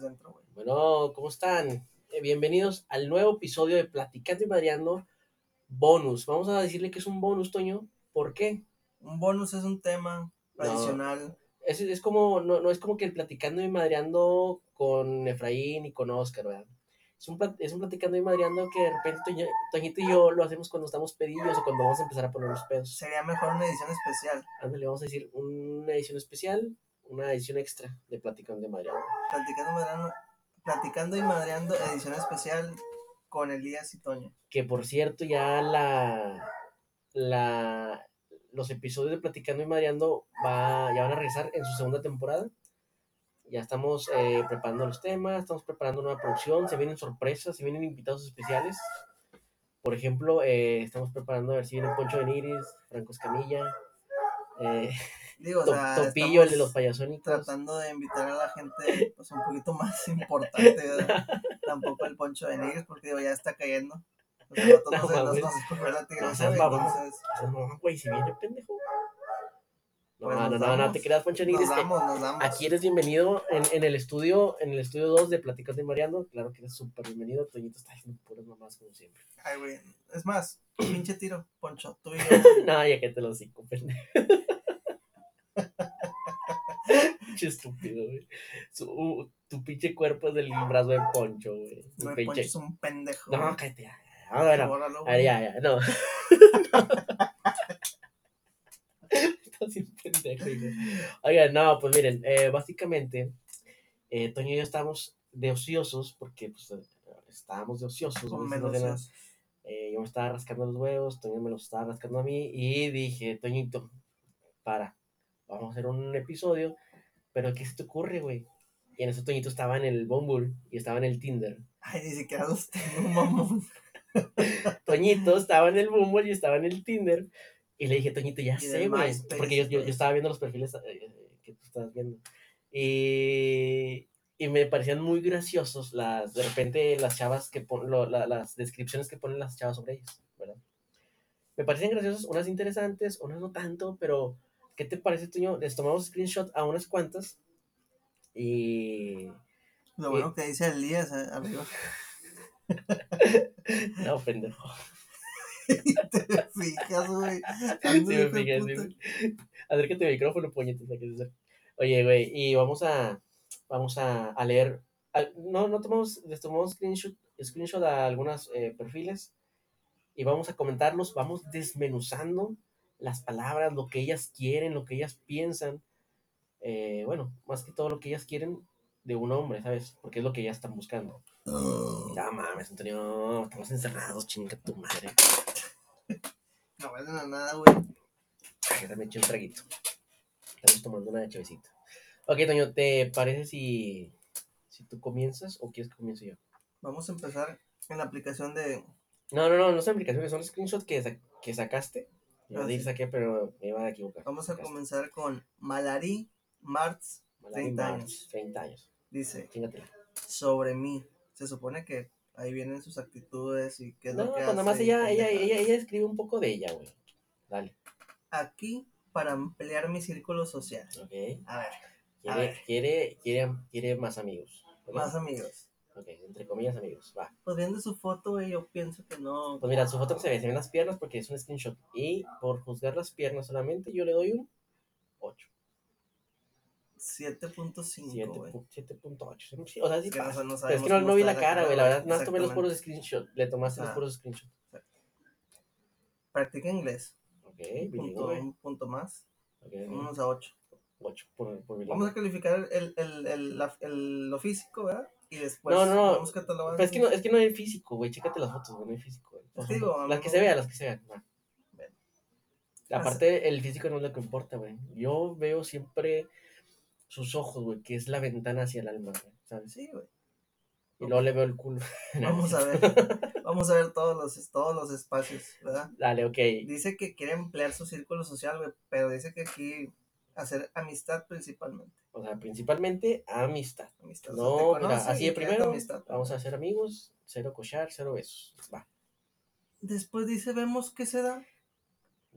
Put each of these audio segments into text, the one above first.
dentro, güey. Bueno, ¿cómo están? Eh, bienvenidos al nuevo episodio de Platicando y Madreando Bonus. Vamos a decirle que es un bonus, Toño. ¿Por qué? Un bonus es un tema No. adicional. Es, es como, no, no es como que el Platicando y Madreando con Efraín y con Oscar, ¿verdad? Es un, es un Platicando y Madreando que de repente Toño- Toñito y yo lo hacemos cuando estamos pedillos o cuando vamos a empezar a poner los pedos. Sería mejor una edición especial. Ándale, vamos a decir una edición especial, una edición extra de Platicando y Madreando. Platicando, madreando, platicando y madreando, edición especial con Elías y Toño. que por cierto ya la, la los episodios de Platicando y Madreando va, ya van a regresar en su segunda temporada. Ya estamos eh, preparando los temas, estamos preparando nueva producción, se vienen sorpresas, se vienen invitados especiales. Por ejemplo, eh, estamos preparando a ver si viene Poncho Beniris, Franco Escamilla, eh, Digo, o To- sea, Topillo, el de los payasónicos. tratando de invitar a la gente pues, un poquito más importante. ¿verdad? Tampoco el Poncho de Nigris, porque digo, ya está cayendo. O sea, No no, se- nos, mames. nos escogió la tigresa, seas güey, mamón. entonces O sea, no, güey, si viene pendejo. No, Pues no, nos no, no, damos. te creas, Poncho nos Beniris. eh, damos, nos damos. Aquí eres bienvenido en, en el estudio, en el estudio 2 de Platicando y Mariano. Claro que eres súper bienvenido. Toñito está haciendo puras mamás como siempre. Ay, güey. Es más, pinche tiro, Poncho, tú y yo. no, ya que te lo cinco, pendejo. Pinche estúpido, güey. Su- tu pinche cuerpo es del brazo de Poncho, güey. Güey, pinche- Poncho es un pendejo. No, güey. cállate ya. No. Estás bien pendejo. Oigan, no, pues miren, eh, básicamente, eh, Toño y yo estábamos de ociosos, porque pues estábamos de ociosos, güey, Eh, yo me estaba rascando los huevos, Toño me los estaba rascando a mí y dije, Toñito, para, vamos a hacer un episodio, pero ¿qué se te ocurre, güey? Y en eso Toñito estaba en el Bumble y estaba en el Tinder. Ay, ni siquiera los tengo, mamón. Toñito estaba en el Bumble y estaba en el Tinder. Y le dije, Toñito, ya sé, güey. Porque yo, yo, yo estaba viendo los perfiles eh, que tú estabas viendo. Y, y me parecían muy graciosos las, de repente, las chavas que ponen, las descripciones que ponen las chavas sobre ellos, ¿verdad? Me parecían graciosas, unas interesantes, unas no tanto, pero ¿qué te parece, Toño? Les tomamos screenshot a unas cuantas y... Lo bueno que dice Elías eh, arriba. No, pendejo. Te fijas, güey. Sí, me fijé, sí. Acércate al micrófono, puñetas. Oye, güey, y vamos a, vamos a, a leer. No, no tomamos, les tomamos screenshot, screenshot a algunos perfiles y vamos a comentarlos, vamos desmenuzando las palabras, lo que ellas quieren, lo que ellas piensan. eh, bueno, más que todo lo que ellas quieren de un hombre, ¿sabes? Porque es lo que ellas están buscando. Ya mames, Antonio, estamos encerrados, chinga tu madre. No valen a nada, güey. Ay, me eché un traguito. Estamos tomando una chavecita. Ok, Toño, ¿te parece si, si tú comienzas o quieres que comience yo? Vamos a empezar en la aplicación de. No, no, no, no son aplicaciones, son screenshots que, sa- que sacaste. Yo Ah, saqué, pero me iba a equivocar. Vamos a comenzar con Malari Martz. Malari 30 March, años. 30 años. Dice: Chingatela. Sobre mí. Se supone que ahí vienen sus actitudes y qué es No, lo que pues hace. nada más ella, ella, ella, ella escribe un poco de ella, güey. Dale. Aquí para ampliar mi círculo social. Ok. A ver, A Quiere, ver. quiere, quiere, quiere más amigos. ¿verdad? más amigos. Ok, entre comillas amigos. Va. Pues viendo su foto, güey, yo pienso que no. Pues mira, su foto se ve, se ven las piernas porque es un screenshot. Y por juzgar las piernas solamente, yo le doy un 8. 7.5, güey. 7.8. Sí, o sea, sí Que no- pasa. no Pero es que no, no vi la cara, güey. La verdad, no tomé los puros screenshots. Le tomaste los Ah. puros screenshots. Practica inglés. Ok, Punto, un punto más. Ok, Vámonos a 8. 8 por, por. Vamos a calificar el, el, el, la- el- lo físico, ¿verdad? Y después No, no. Pero es que no, es que no hay físico, güey. Chécate las fotos, güey. No hay físico, güey. O Es sea, que digo, a las que se vean, las que se vean. Bueno. Aparte, el físico no es lo que importa, güey. Yo veo siempre sus ojos, güey, que es la ventana hacia el alma, güey. ¿Sabes? Sí, güey. Y luego le veo el culo. Vamos a ver. Vamos a ver todos los, todos los espacios, ¿verdad? Dale, ok. Dice que quiere emplear su círculo social, güey, pero dice que aquí hacer amistad principalmente. O sea, principalmente amistad. Amistad. o sea, No, mira, así de primero amistad. vamos a ser amigos, cero cochar, cero besos. Va. Después dice, vemos qué se da.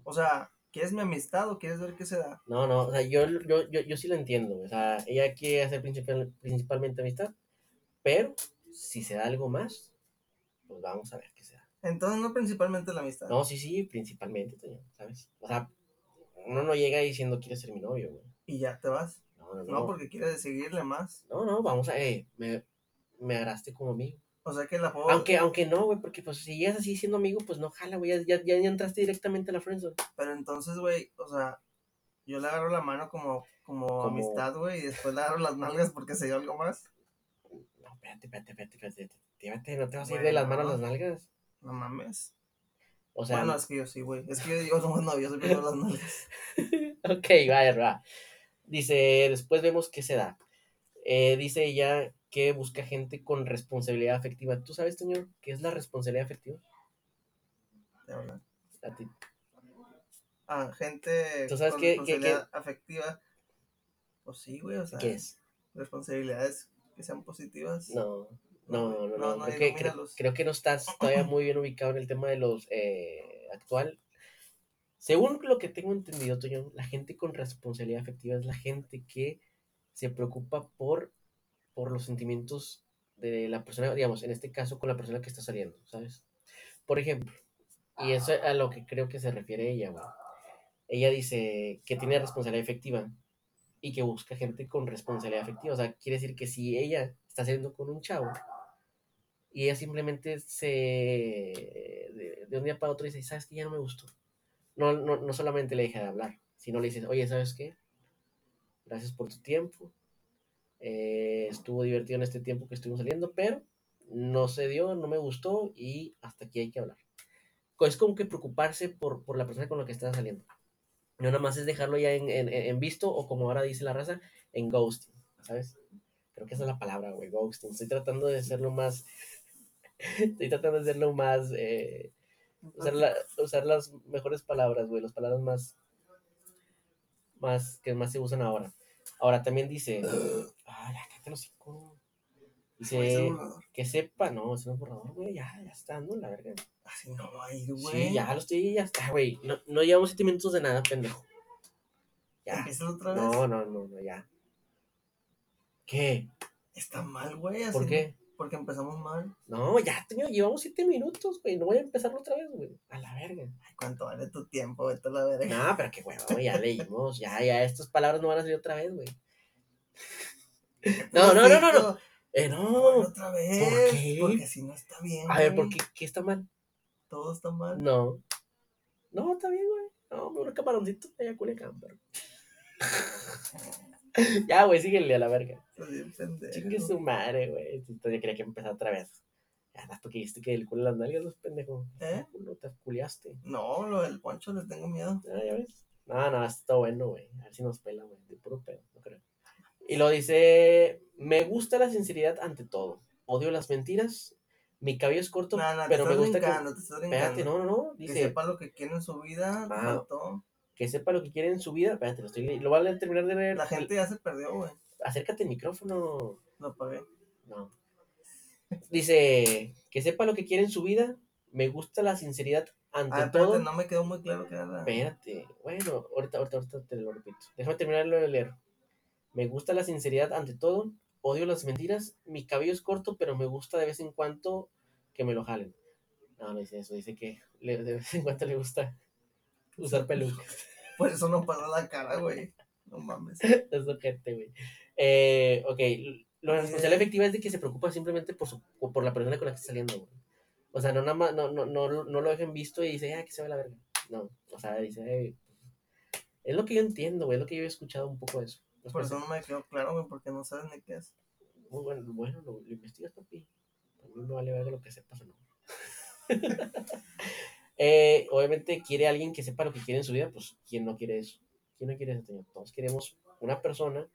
O sea, ¿quieres mi amistad o quieres ver qué se da? No, no, o sea, yo, yo, yo, yo sí lo entiendo. O sea, ella quiere hacer principal- principalmente amistad. Pero si se da algo más, pues vamos a ver qué se da. Entonces, no principalmente la amistad. No, sí, sí, principalmente, ¿sabes? O sea, uno no llega diciendo quiere ser mi novio, güey. Y ya te vas. No, no, No, no. porque quieres seguirle más. No, no, vamos a, eh, me, me agarraste como amigo. O sea que la puedo. Aunque, aunque no, güey, porque pues si llegas así siendo amigo, pues no jala, güey, ya, ya, ya entraste directamente a la friendzone. Pero entonces, güey, o sea, yo le agarro la mano como, como, Como- amistad, güey, y después le agarro las nalgas porque se dio algo más. No, espérate, espérate, espérate, espérate. Espérate, no te vas a ir de las manos a las nalgas. No mames. O sea, bueno, es que yo sí, güey. Es que yo digo, somos novios, yo primero las nalgas. ok, va, va. Dice, después vemos qué se da. Eh, dice ella que busca gente con responsabilidad afectiva. ¿Tú sabes, señor, qué es la responsabilidad afectiva? de verdad. A ti. Ah, gente ¿Tú sabes con qué- qué- responsabilidad afectiva. Pues sí, güey, o sea, ¿Qué es? responsabilidades que sean positivas. No, no, no, no. No, no, creo, que, creo, ilumínalos. creo que no estás todavía muy bien ubicado en el tema de los eh, actual. Según lo que tengo entendido, Toño, la gente con responsabilidad afectiva es la gente que se preocupa por, por los sentimientos de la persona, digamos, en este caso con la persona que está saliendo, ¿sabes? Por ejemplo, y eso es a lo que creo que se refiere ella, güey. Ella dice que tiene responsabilidad afectiva y que busca gente con responsabilidad afectiva. O sea, quiere decir que si ella está saliendo con un chavo y ella simplemente se. de, un día para otro dice, ¿sabes qué? Ya no me gustó. No, no, no solamente le deja de hablar, sino le dices, oye, ¿sabes qué? Gracias por tu tiempo. eh, estuvo divertido en este tiempo que estuvimos saliendo, pero no se dio, no me gustó y hasta aquí hay que hablar. Es como que preocuparse por, por la persona con la que estás saliendo. No nada más es dejarlo ya en, en- visto o como ahora dice la raza, en ghosting, ¿sabes? Creo que esa es la palabra, güey, ghosting. Estoy tratando de hacerlo más... Estoy tratando de hacerlo más... eh, usar, la- usar las mejores palabras, güey, las palabras más... Más que más se usan ahora. Ahora también dice... Ay, ya, cállate los es Dice que sepa, no, no es borrador, güey, ya, ya está, ¿no? La verga. Así no va a ir, güey. Sí, ya lo estoy, ya está, güey. No, no llevamos siete minutos de nada, pendejo. Ya. ¿Empiezas otra vez? No, no, no, no, ya. ¿Qué? Está mal, güey. ¿Por no- qué? Porque empezamos mal. No, ya, llevamos siete minutos, güey. No voy a empezarlo otra vez, güey. A la verga. Ay, ¿cuánto vale tu tiempo? A la verga. No, pero qué huevo, güey, ya leímos. Ya, ya, estas palabras no van a salir otra vez, güey. No, no, no, no, no. Eh, no. otra vez. qué? Porque si no está bien. A ver, güey. ¿por qué, qué está mal? Todo está mal. No. No, está bien, güey. No, me un camaroncito allá a Culiacán, pero. ya, güey, síguele a la verga. Chingue su madre, güey. Entonces yo quería que empezara otra vez. Ya, das porque dijiste que el culo de las nalgas, no es pendejo. ¿Eh? No te culiaste. No, lo del poncho le tengo miedo. Ah, ya ves. No, no, está bueno, güey. A ver si nos pela, güey. De puro pedo, no creo. Y lo dice: Me gusta la sinceridad ante todo. Odio las mentiras. Mi cabello es corto, No, no, pero me gusta que. te estás. Espérate, no, no, no. Que Dice: sepa lo que quiere en su vida. Ah. Que sepa lo que quiere en su vida. Espérate, lo, estoy lo voy a terminar de leer. La gente ya se perdió, güey. Acércate al micrófono. Lo apagué. No. Dice: Que sepa lo que quiere en su vida. Me gusta la sinceridad ante Ah, todo. espérate, no me quedó muy claro qué era. Espérate, bueno, ahorita, ahorita, ahorita te lo repito. Déjame terminarlo de leer. Me gusta la sinceridad ante todo, odio las mentiras, mi cabello es corto, pero me gusta de vez en cuando que me lo jalen. No, no dice eso, dice que le- de vez en cuando le gusta usar pelucas. Por eso no pasó la cara, güey. No mames. es ojete, güey. Eh, ok, lo Eh. responsabilidad efectiva es de que se preocupa simplemente por, su, por la persona con la que está saliendo, güey. O sea, no nada más, no, no, no, no lo dejen visto y dice, ah, que se ve la verga. No, o sea, dice, "Ey, es lo que yo entiendo, güey, es lo que yo he escuchado un poco de eso. Los Por eso no me quedó claro, güey, porque no sabes ni qué es. Muy bueno, bueno, lo, lo investigas, papi. A mí me vale verga lo que sepas o no. Eh, obviamente quiere alguien que sepa lo que quiere en su vida, pues ¿quién no quiere eso? ¿Quién no quiere eso? señor? Todos queremos una persona.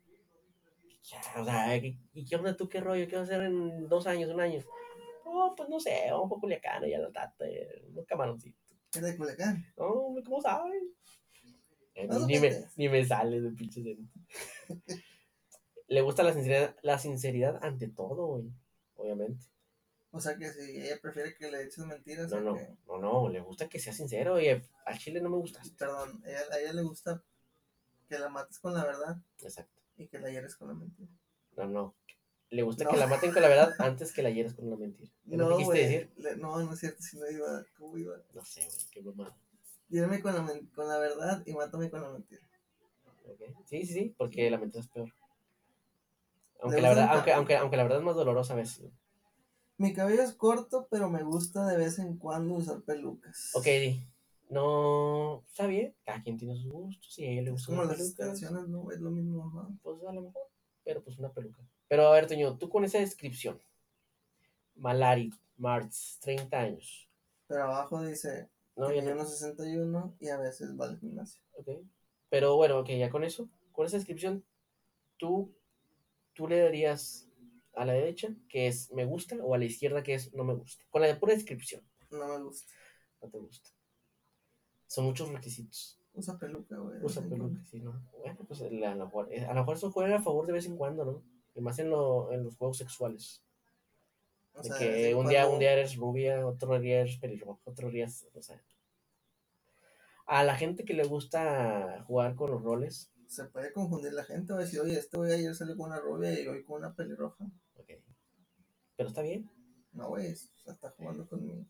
Ya, o sea, ¿y qué onda tú? ¿Qué rollo? ¿Qué vas a hacer en dos años, un año? Oh, pues no sé, vamos a Culiacán y a la tata, un camaroncito. ¿Es de Culiacán? No, hombre, ¿cómo sabes? Eh, No, ni, me, ni me sale de pinche. Le gusta la sinceridad, la sinceridad ante todo, güey. Obviamente. O sea que si ella prefiere que le eches mentiras. No, no, que- no, no, le gusta que sea sincero. Oye, al chile no me gusta. Perdón, ella- a ella le gusta que la mates con la verdad Exacto. y que la hieres con la mentira. No, no. Le gusta No. que la maten con la verdad antes que la hieras con una mentira. ¿Es lo No, que quisiste decir? le- No, no es cierto, si no iba. ¿Cómo iba? No sé, güey, qué mamada. Dírame con la, con la verdad y mátame con la mentira. Ok. Sí, sí, sí, porque la mentira es peor. Aunque la, verdad, aunque, aunque, aunque la verdad es más dolorosa a veces. Mi cabello es corto, pero me gusta de vez en cuando usar pelucas. Ok, di. No, está bien, cada quien tiene sus gustos, si a ella le Es gustan como las canciones, ¿no? Es lo mismo, ¿no? pues a lo mejor, pero pues una peluca. Pero a ver, Toño, tú con esa descripción, Malari, Martz, 30 años, Pero abajo dice ¿no? que mide no- unos 61 y a veces va al gimnasio. ok. Pero bueno, ok, ya con eso, con esa descripción, tú, tú le darías a la derecha, que es me gusta, o a la izquierda, que es no me gusta. Con la de pura descripción, No me gusta. no te gusta. Son muchos requisitos. Usa peluca, güey. Usa peluca, sí, ¿no? Bueno, pues a lo mejor, a lo mejor eso juega a favor de vez en cuando, ¿no? Y más en, lo, en los juegos sexuales. O De sea, que un día, cuando un día eres rubia, otro día eres pelirroja, otro día, es- o sea. A la gente que le gusta jugar con los roles, Se puede confundir la gente. A decir, oye, este güey ayer salió con una rubia y hoy con una pelirroja. Pero está bien. No, güey, o sea, está jugando conmigo.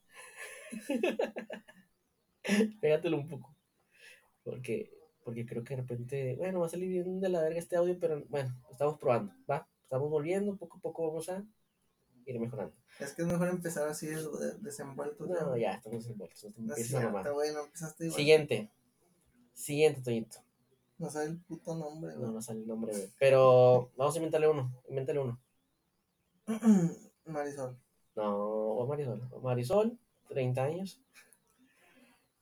Pégatelo un poco. Porque, porque creo que de repente, bueno, va a salir bien de la verga este audio, pero bueno, estamos probando, ¿va? Estamos volviendo, poco a poco vamos a ir mejorando. Es que es mejor empezar así de- de- desenvuelto. No, ya, estamos envueltos, no es cierto, empezaste igual. Siguiente. Siguiente, Toñito. No sabe el puto nombre, No, no sale el nombre, güey. Pero vamos a inventarle uno. Invéntale uno. Marisol. No, o Marisol. Marisol, 30 años.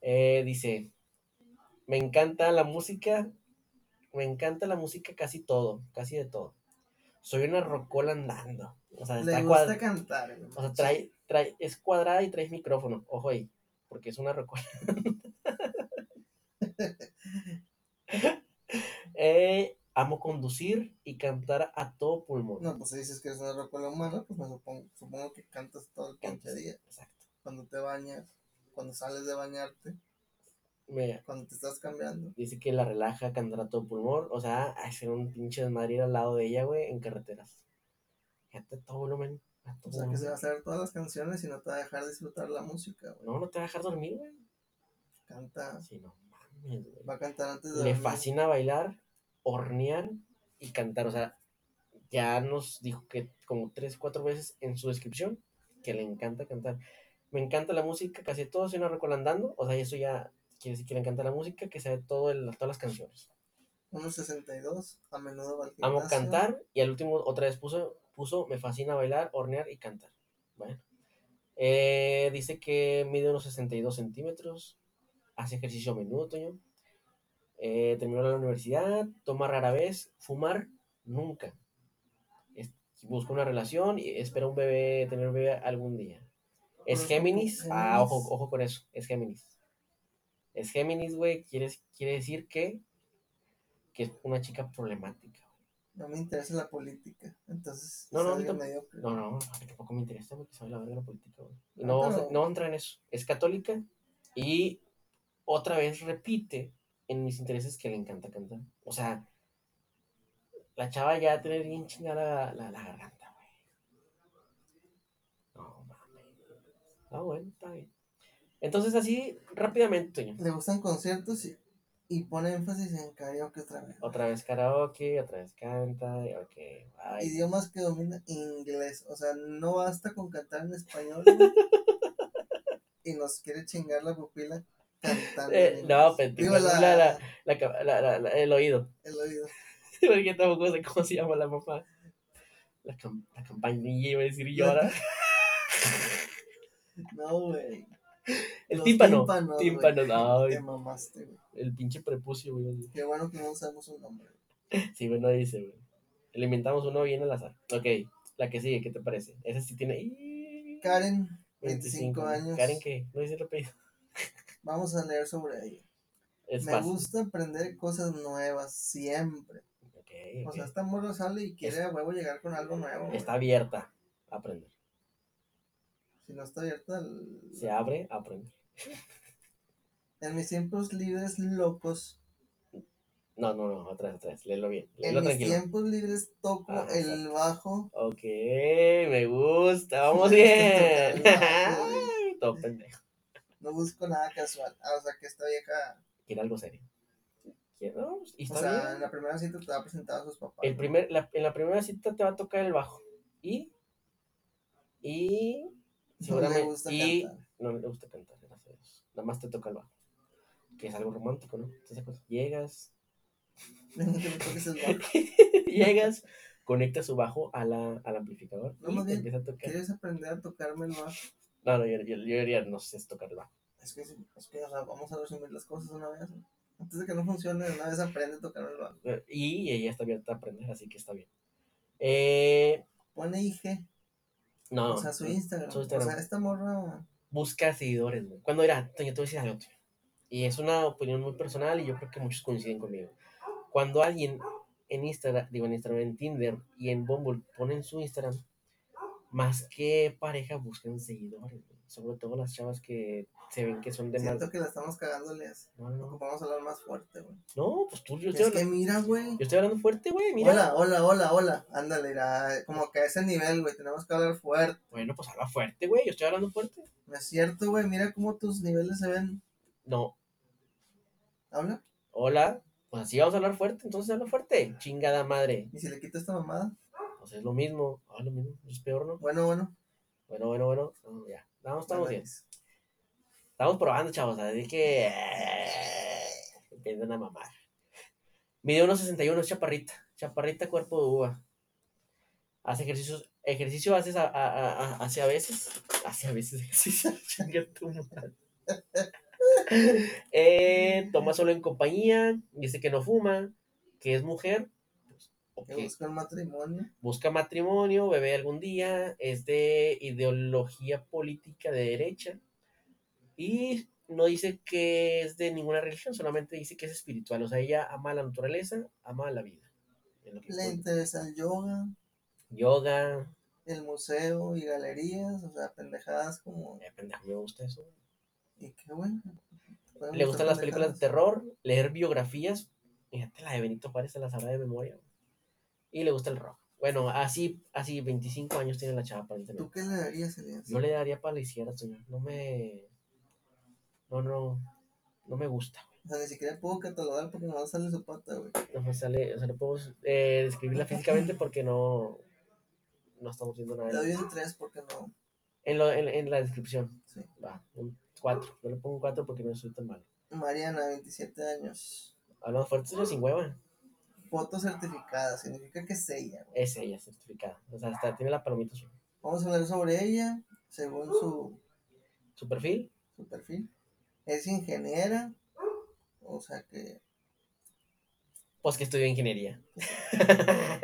Eh, dice, me encanta la música. Me encanta la música casi todo, casi de todo. Soy una rocola andando. O sea, Le está gusta cantar. O sea, trae, trae, es cuadrada y trae micrófono. Ojo ahí, porque es una rocola. Eh, amo conducir y cantar a todo pulmón. No, pues si dices que eres una rocola humana, pues me supongo, supongo que cantas todo el pinche día. Exacto. Cuando te bañas, cuando sales de bañarte, Me cuando te estás cambiando. dice que la relaja cantar a todo pulmón. O sea, hacer un pinche desmadre al lado de ella, güey, en carreteras. Fíjate, a todo volumen. A todo O sea, que se va a hacer todas las canciones y no te va a dejar disfrutar la música, güey. No, no te va a dejar dormir, güey. Canta, Sí, no mames, güey. va a cantar antes de Le dormir. fascina bailar, hornear y cantar. O sea, ya nos dijo que como tres, cuatro veces en su descripción que le encanta cantar. Me encanta la música, casi todo soy una rocola andando. O sea, eso ya quiere decir que le encanta la música, que sabe todo el- todas las canciones. Unos 62, a menudo va al Amo cantar y al último otra vez puso, puso me fascina bailar, hornear y cantar. Bueno. Eh, dice que mide unos 62 centímetros, hace ejercicio a menudo, Toño. Eh, terminó la universidad, toma rara vez, fumar nunca. Es- busca una relación y espera un bebé, tener un bebé algún día. ¿Es Géminis? Ah, ojo, ojo con eso, es Géminis. Es Géminis, güey, quiere, quiere decir que, que es una chica problemática. No me interesa la política. Entonces, No, no, no. No, no, tampoco me interesa porque sabe la verga la política, güey. Ah, No, pero- no entra en eso. Es católica y otra vez repite en mis intereses que le encanta cantar. O sea, la chava ya tener bien chingada la, la, la garganta, güey. No, mames. Ah, bueno, está bien. Entonces, así, rápidamente, Toño. Le gustan conciertos y, y pone énfasis en karaoke otra vez. Otra vez karaoke, otra vez canta, y ok, bye. Idiomas que domina inglés. O sea, no basta con cantar en español. y nos quiere chingar la pupila. Eh, no, la, la, la, la- el oído. el oído. Porque tampoco sé cómo se llama la mamá. La, cam- la campanilla iba a decir yo ahora. No, güey. El Los tímpano. tímpanos. Tímpano, no. Te mamaste, güey. El pinche prepucio, güey. Qué bueno que no sabemos un nombre. Sí, güey, no dice, güey. Le inventamos uno bien al azar. Ok, la que sigue, ¿qué te parece? Esa sí tiene. Karen, 25 años. ¿Karen qué? No dice el apellido. Vamos a leer sobre ella. Es Me fácil. gusta aprender cosas nuevas siempre. Ok, O sea, esta morra sale y quiere a huevo llegar con algo nuevo. güey. Está abierta a aprender. Si no está abierta, el- Se abre a aprender. en mis tiempos libres locos, No, no, no, otra vez, otra vez. Léelo bien. En Léelo mis tranquilo. tiempos libres toco Ah, el bajo. Ok, me gusta. Vamos bien. Todo pendejo. No busco nada casual. Ah, o sea que esta vieja. Quiere algo serio. No, y O sea, bien. en la primera cita te va a presentar a sus papás. El ¿no? primer, la- en la primera cita te va a tocar el bajo. Y. Y. No le Seguramente. gusta y. cantar. No le gusta cantar, gracias a Dios. Nada más te toca el bajo. Que es algo romántico, ¿no? ¿Estás de acuerdo? Llegas. Llegas. Conectas su bajo a la, al amplificador. No, y más te bien, empieza a tocar. ¿Quieres aprender a tocarme el bajo? No, no, yo, yo, yo diría, no sé tocar el bajo. Es que, es que, o sea, vamos a resumir las cosas una vez. ¿no? Antes de que no funcione, una vez aprende a tocar el bajo. Eh, Y ella está abierta a aprender, así que está bien. Eh, Pone IG, no, o sea, su Instagram. su Instagram. O sea, esta morra. busca seguidores, güey. Cuando era, Toño, te voy a decir algo, Toño. Y es una opinión muy personal y yo creo que muchos coinciden conmigo. Cuando alguien en Instagram, digo en Instagram, en Tinder y en Bumble ponen su Instagram, más que pareja buscan seguidores, güey. Sobre todo las chavas que se ven que son de más. Siento que la estamos cagando, Leas. No, no, Vamos a hablar más fuerte, güey. no, pues tú, yo estoy, Es que mira, güey. yo estoy hablando fuerte, güey, mira. Hola, hola, hola, hola. Ándale, irá. Como que a ese nivel, güey. Tenemos que hablar fuerte. Bueno, pues habla fuerte, güey, yo estoy hablando fuerte. No es cierto, güey. Mira cómo tus niveles se ven. No, Habla. hola, pues así vamos a hablar fuerte, entonces habla fuerte, chingada madre. Y si le quito esta mamada. Pues es lo mismo, ah, lo mismo, es peor, ¿no? Bueno, bueno. Bueno, bueno, bueno, no, ya, vamos, estamos bien. Estamos probando, chavos, así que eh, empiezan a mamar. Mide 1.61, es chaparrita, chaparrita cuerpo de uva. Hace ejercicios, ejercicio haces a, a, a, hace a veces, hace a veces ejercicio. Eh, toma solo en compañía, dice que no fuma, que es mujer, Que busca el matrimonio. busca matrimonio, bebé algún día, es de ideología política de derecha y no dice que es de ninguna religión, solamente dice que es espiritual, o sea, ella ama la naturaleza, ama la vida. Le importa. interesa el yoga, Yoga, el museo y galerías. O sea, pendejadas como. eh, pendejo, me gusta eso. ¿Y qué? Pueden Le gustan las películas de terror, leer biografías, fíjate la de Benito Juárez se la sabrá de memoria. Y le gusta el rock. Bueno, así, así 25 años tiene la chava aparentemente. ¿Tú qué le darías, Elías? Yo le daría para la izquierda, señor. No me. No, no. No me gusta, güey. O sea, ni siquiera puedo catalogar porque no sale su pata, güey. No me sale. O sea, no puedo eh, describirla físicamente porque no. No estamos viendo Le nada. doy un 3 porque no. En, lo, en, en la descripción. Sí. Va, un 4. Yo le pongo un 4 porque no soy tan malo. Mariana, 27 años. Hablando fuerte, señor, sin hueva. Foto certificada, significa que es ella. güey. Es ella, certificada. O sea, hasta tiene la palomita azul. Vamos a hablar sobre ella, según su, Su perfil, su perfil. Es ingeniera, o sea que. pues que estudió ingeniería.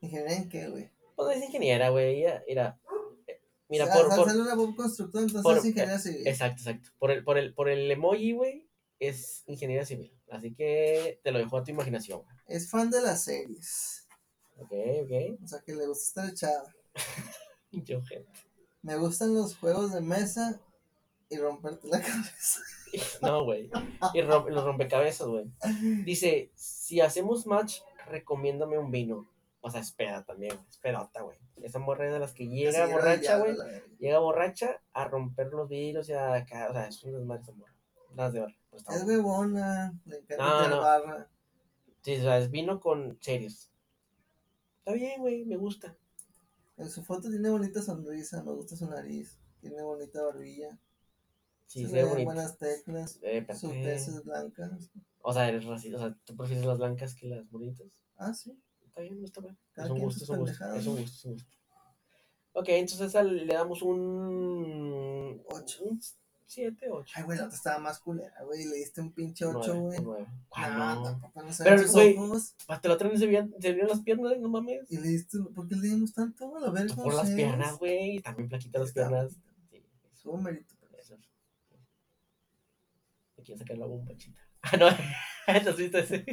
¿Ingeniera en qué, güey? Pues es ingeniera, güey. Ella, mira. eh, Mira, o sea, por, o sea, por, una Bob constructora, entonces por- es ingeniera civil. Exacto, exacto. Por el, por el, por el emoji, güey, es ingeniería civil. Así que te lo dejo a tu imaginación. güey. Es fan de las series. Ok, ok. O sea que le gusta estar echada. Yo, gente. Me gustan los juegos de mesa y romperte la cabeza. No, güey. Y rom- los rompecabezas, güey. Dice, si hacemos match, recomiéndame un vino. O sea, espera también. Esperota, güey. Esa morra es de las que llega borracha, güey. Llega borracha a romper los vidrios y a acá. O sea, es un desmadre esa morra. Las de barra. está Es huevona, le encanta no. barra. Sí, o sea, es vino con serios. Está bien, güey, me gusta. En su foto tiene bonita sonrisa, me gusta su nariz, tiene bonita barbilla. Sí, se ve buenas teclas, eh, su tez blanca. O sea, eres racista, o sea, tú prefieres las blancas que las bonitas. Ah, sí. Está bien, no está mal. Es un, gusto, es un gusto, es un gusto. Ok, entonces le damos un... 8. 7, 8. Ay, güey, la otra estaba más culera, güey. Le diste un pinche 8, güey. 9. No, no? tampoco no Pero, güey. Hasta la otra vez se vieron, las piernas, no mames. Y le diste, ¿por qué le dimos tanto? A ver, Por las piernas, güey. También plaquita las piernas. Sí, eso, Subo mérito. Me quiere sacar la bomba, chita. Ah, no. ¿Has visto ese?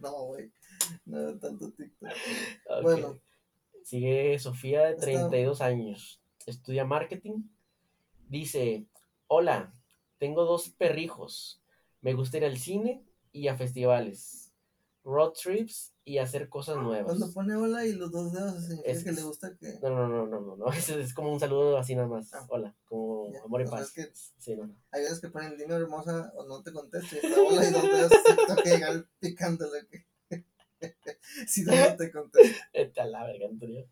No, güey. No tanto TikTok. Ok. Bueno. Sigue Sofía, de Está- 32 años. Estudia marketing. Dice: Hola, tengo dos perrijos. Me gusta ir al cine y a festivales. road trips y hacer cosas nuevas. Cuando pone hola y los dos dedos, significa Es- que le gusta que. No, no, no, no, no, no. Es, es como un saludo así nada más. Ah. Hola, como Ya, amor y paz. es que- Sí, no, no. Hay veces que ponen dime hermosa o no te contesto. Y está hola y dos dedos, toca llegar picándole. que- si no, no te contesto. A la verga, Antonio.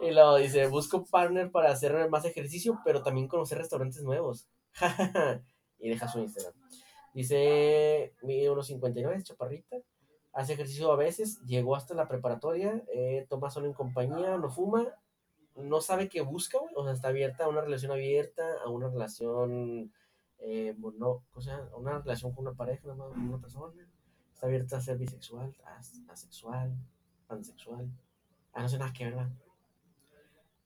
Y luego dice, busco partner para hacer más ejercicio, pero también conocer restaurantes nuevos. y deja su Instagram. Dice, mide unos 59, es chaparrita. Hace ejercicio a veces, llegó hasta la preparatoria, eh, toma solo en compañía, no fuma, no sabe qué busca. O sea, está abierta a una relación abierta, a una relación, eh, o sea, una relación con una pareja, nada más, con una persona. Está abierta a ser bisexual, as- asexual, pansexual. Ah, no sé nada que ver, ¿verdad?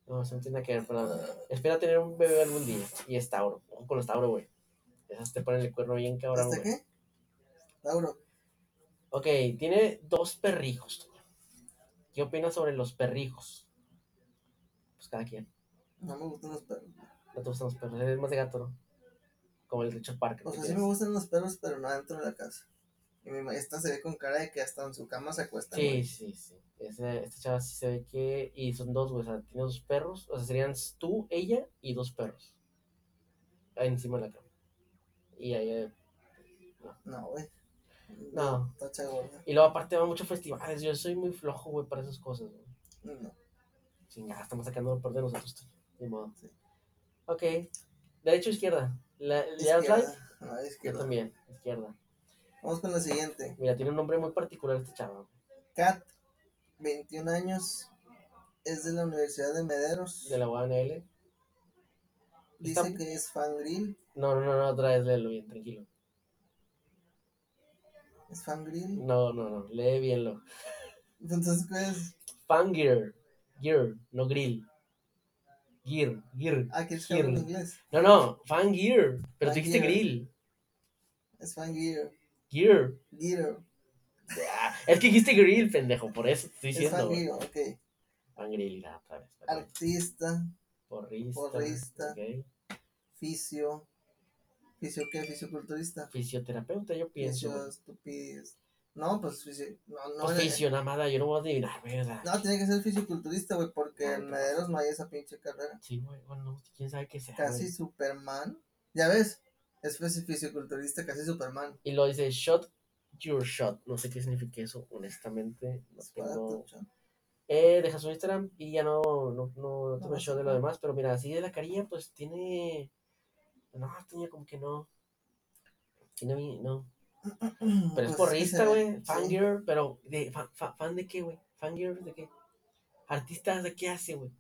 No, eso no tiene nada que ver, perdón. Espera tener un bebé algún día. Y es Tauro. Con los Tauro, güey. Esas te ponen el cuerno bien cabrón, ¿Hasta güey. qué? Tauro. Ok, tiene dos perrijos. ¿Qué opinas sobre los perrijos? Pues cada quien. No me gustan los perros. No te gustan los perros. Eres más de gato, ¿no? Como el Richard Parker. O sea, sí me gustan los perros, pero no dentro de la casa. Y mi maestra se ve con cara de que hasta en su cama se acuesta. Sí, sí, sí. Ese- esta chava sí se ve que. Y son dos, güey. O sea, tiene dos perros. O sea, serían tú, ella y dos perros. Ahí encima de la cama. Y ahí. eh, No, güey. No. Gorda. Y luego, aparte, va a muchos festivales. Yo soy muy flojo, güey, para esas cosas, güey. No. Chingada, estamos sacando lo peor de nosotros. Ni modo. Sí. Ok. Derecha o izquierda. ¿Le, ¿le das like? Izquierda. No, Yo izquierda. también. Izquierda. Vamos con la siguiente. Mira, tiene un nombre muy particular este chavo. Kat, 21 años, es de la Universidad de Mederos. De la UANL. Dice Está- que es fangirl. No, no, no, no, otra vez léelo bien, tranquilo. ¿Es fangirl? No, no, no, lee bienlo. Entonces, ¿qué es? Fangear. Gear, no grill. Gear, gear. Ah, ¿quieres que hable en inglés? No, no, fangear. Pero tú dijiste grill. Es fangirl. Gear. Gear. Ah, Es que dijiste grill, pendejo, por eso estoy Es diciendo. güey. fangirl, ok. Fangrill, ah, otra vez. perdón. Artista, Porrista. porrista. ok. fisio. ¿Fisio qué? Fisioculturista. Fisioterapeuta, yo pienso. Fisio estupidez. No, pues fisio. No, no. pues fisio, nada más, yo no voy a adivinar, ¿verdad? No, tiene que ser fisioculturista, güey, porque No, en ¿qué Mederos no hay esa pinche carrera. Sí, güey, bueno, quién sabe qué sea. Casi güey. Superman. Ya ves, es fisi- fisioculturista, casi Superman. Y lo dice shot your shot. No sé qué significa eso, honestamente. No tengo. Eh, deja su Instagram y ya no, no, no, no sí, show de lo demás, pero mira, así de la carilla, pues tiene. No, tiene como que no. Tiene no. Pero es Pues, porrista, güey. Fangirl, pero de, fa- fa- fan de qué, güey? Fangirl de qué? Artistas de qué hace, güey.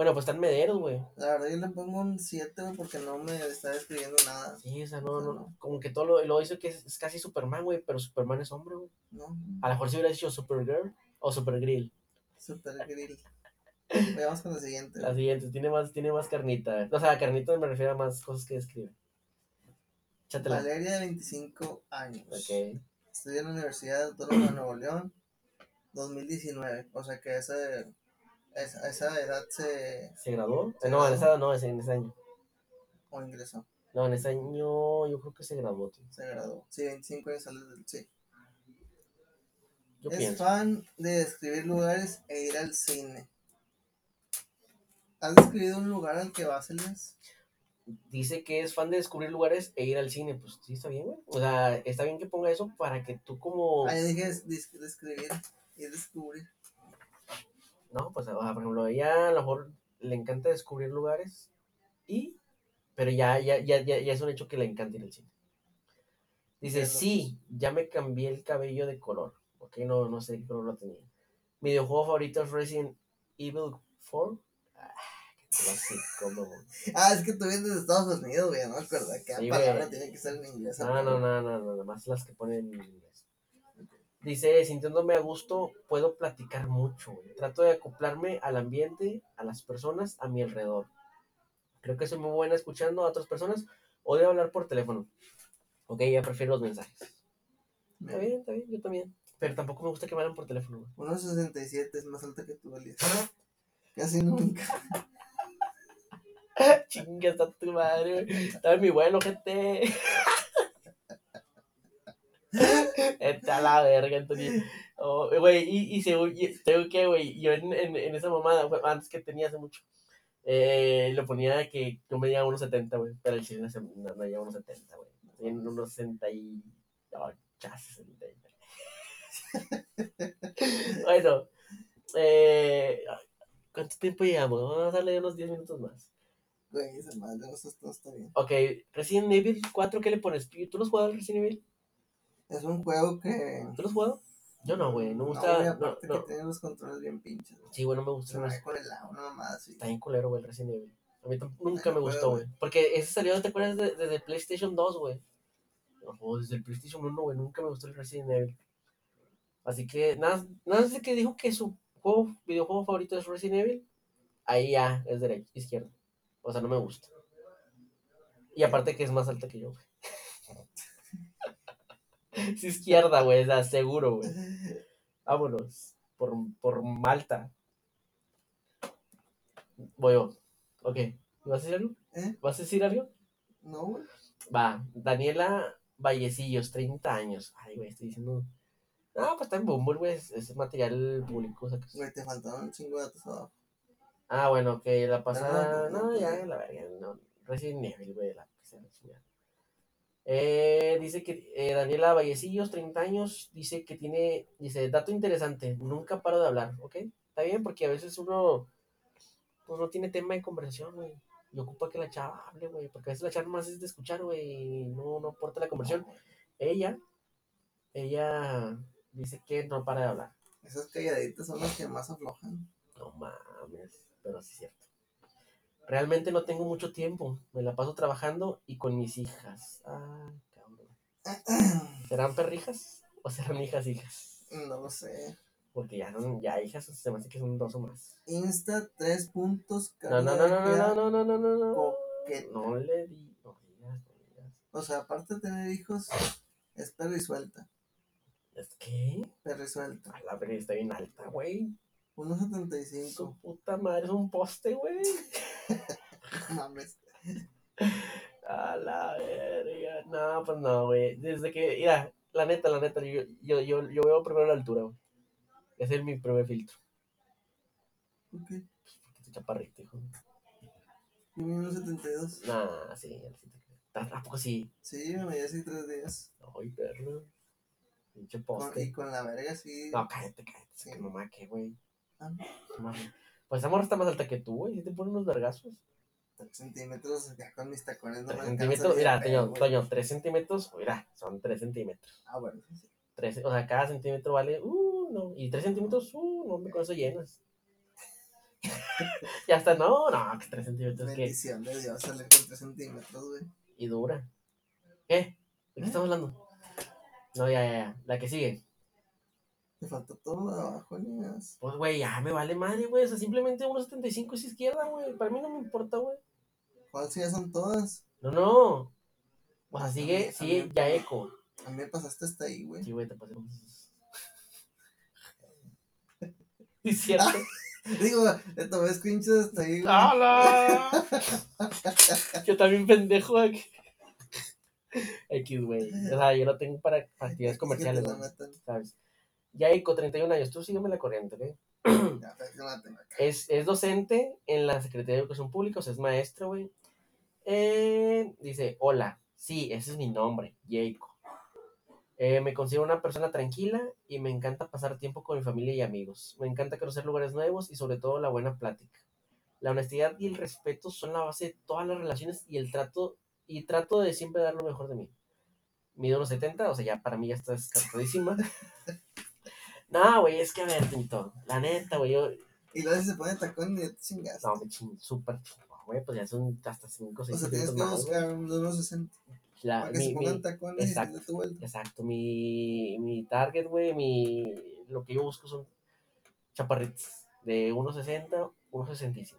Bueno, pues están mederos, güey. La verdad, yo le pongo un 7, güey, porque no me está describiendo nada. Sí, o sea, no, O sea, no, no. como que todo lo, lo dice que es, es casi Superman, güey, pero Superman es hombre, güey. No, A lo mejor si hubiera dicho Supergirl o Supergrill. super grill. Veamos con la siguiente. La siguiente, tiene más, tiene más carnita. O sea, carnita me refiero a más cosas que describe. Échatela. Valeria, de 25 años. Ok. Estudia en la Universidad Autónoma de Nuevo León, 2019. O sea que esa, esa, esa edad se. ¿Se graduó? ¿Se no, en esa, no, es en ese año. o ingresó, No, en ese año yo creo que se graduó, tío. se graduó. Sí, 25 años sale del. Sí. Yo es pienso. fan de describir lugares e ir al cine. ¿Has describido un lugar al que vas, Elias? Dice que es fan de descubrir lugares e ir al cine. Pues sí, está bien, güey. O sea, está bien que ponga eso para que tú como... Ah, yo dije des- des- describir y descubrir. No, pues, o sea, por ejemplo, ella a lo mejor le encanta descubrir lugares y... Pero ya, ya, ya, ya, ya es un hecho que le encanta ir al cine. Dice, sí, ya me cambié el cabello de color. Ok, no, no sé qué color lo tenía. Mi videojuego favorito es Resident Evil 4. Ah, qué clásico. Ah, es que tú vienes de Estados Unidos, güey, no me acuerdo. Cada Sí, palabra güey. tiene que ser en inglés. No, no, no, no, no, nada más las que ponen. Dice, sintiéndome a gusto, puedo platicar mucho, güey. Trato de acoplarme al ambiente, a las personas a mi alrededor. Creo que soy muy buena escuchando a otras personas. Odio hablar por teléfono. Ok, ya prefiero los mensajes. Está bien, está bien, yo también. Pero tampoco me gusta que me hablen por teléfono, güey. 1.67 es más alta que tú, Elias. Casi nunca. Chinga, está tu madre. Está mi bueno, gente. Está la verga, Antonio. Oh, güey, y, y según, tengo que, güey, yo en, en, en esa mamada, güey, antes que tenía hace mucho, eh, le ponía que yo medía 1.70, güey, pero el chile no, no medía 1.70, güey. En unos 60 y... Oh, chas, 60 y- bueno, eh, ¿cuánto tiempo llevamos? Vamos a darle unos 10 minutos más. Güey, esa madre, no, está bien. Ok, Resident Evil 4, ¿qué le pones? ¿Tú los jugado Resident Evil? Es un juego que. ¿Tú los has jugado? Yo no, güey, no me gusta. No, aparte no. que tiene los controles bien pinches. güey. Sí, güey, no me gusta. Se con el lado, una mamada así. Está bien culero, güey, el Resident Evil. A mí nunca me gustó, güey. Porque ese salió, ¿te acuerdas? de- Desde PlayStation 2, güey. No, desde el PlayStation 1, güey, nunca me gustó el Resident Evil. Así que, nada, nada que dijo que su juego, videojuego favorito es Resident Evil, ahí ya es derecho, izquierdo. O sea, no me gusta. Y aparte que es más alta que yo, güey. Es izquierda, güey, o seguro, güey. Vámonos. Por, por Malta. Voy yo. Ok. ¿Vas a decir algo? ¿Eh? ¿Vas a decir algo? No, güey. Va. Daniela Vallecillos, 30 años. Ay, güey, estoy diciendo. No, pues está en Bumble, güey. Es, es material público. o sea que- Güey, te faltaron un chingo de datos abajo. Ah, bueno, ok. La pasada. Ah, no, No, no, ya, no. la verga. No. Resident Evil, güey. La que sea la chingada. Eh, dice que eh, Daniela Vallecillos, 30 años, dice que tiene, dice, dato interesante, nunca paro de hablar, ¿ok? Está bien, porque a veces uno, pues no tiene tema de conversación, güey, y ocupa que la chava hable, güey, porque a veces la chava nomás es de escuchar, güey, y no, no aporta la conversación. Ella, ella dice que no para de hablar. Esas calladitas son las que más aflojan. No mames, pero sí es cierto. Realmente no tengo mucho tiempo. Me la paso trabajando y con mis hijas. Ay, cabrón. ¿Serán perrijas o serán hijas hijas? No lo sé. Porque ya son, ya hijas se me hace que son dos o más. Insta, tres puntos. No, no, no, no, no, no, no, no, no, no. Coqueta. No le di, no digas, no digas. O sea, aparte de tener hijos, es perro y suelta. ¿Es qué? Perro y suelta. A la verga está bien alta, güey. 1.75. Su puta madre es un poste, güey. Mames. A la verga. No, pues no, güey. Desde que, mira, la neta, la neta, yo, yo, yo, yo veo primero la altura, güey. Ese es mi primer filtro. Ok. Porque estoy chaparrito, hijo. Yo vi 1.72. Nah, sí, sí te. ¿A poco sí? Sí, me medí así tres días. Ay, perro. Pinche Con- y poste. con la verga así. No, cállate, cállate. Sí. Que mamá, ¿qué, güey? Pues esa morra está más alta que tú, güey. Si te ponen unos vergazos. 3 centímetros, ya con mis tacones no 3 me centímetros, mira, Toño. Toño, 3 centímetros, mira, son 3 centímetros. Ah, bueno, sí, sí. Tres, o sea, cada centímetro vale, uh, no. Y 3 centímetros, uh, no, hombre, con eso llenas. ya está, no, no, que 3 centímetros, ¿qué? Bendición de Dios salir con 3 centímetros, güey. Y dura. ¿Qué? ¿De qué estamos hablando? No, ya, ya, ya. La que sigue. Te faltó todo abajo, niñas. Pues, güey, ya me vale madre, güey. O sea, simplemente 1.75 es izquierda, güey. Para mí no me importa, güey. ¿Cuáles ya son todas? No, no. O sea, sigue, mí- sigue mí- ya eco. A mí me pasaste hasta ahí, güey. Sí, güey, te pasé. ¿Sí es cierto? Digo, te tomé screenshots hasta ahí, güey. ¡Hala! Yo también pendejo aquí. X, güey. O sea, yo lo tengo para actividades comerciales. ¿sabes? Yaiko, 31 años. Tú sígueme la corriente, ¿ok? Ya. Es, es docente en la Secretaría de Educación Pública, o sea, es maestra, güey. Eh, dice, hola, sí, ese es mi nombre, Jacob. Eh, me considero una persona tranquila y me encanta pasar tiempo con mi familia y amigos. Me encanta conocer lugares nuevos y sobre todo la buena plática. La honestidad y el respeto son la base de todas las relaciones y el trato y trato de siempre dar lo mejor de mí. Mido unos 70, o sea, ya para mí ya está descartadísima. no, güey, es que a ver, Tinto, la neta, güey, yo, Y luego se pone tacón y te chingas. no, me ching, súper chingón, güey, pues ya son hasta 5 o 6 o sea, tienes que buscar unos 60. La- Para que mi- se pongan mi- tacones y exacto. te tu vuelta. Exacto, mi, mi target, güey, mi, lo que yo busco son chaparritos de 1.60, 1.65.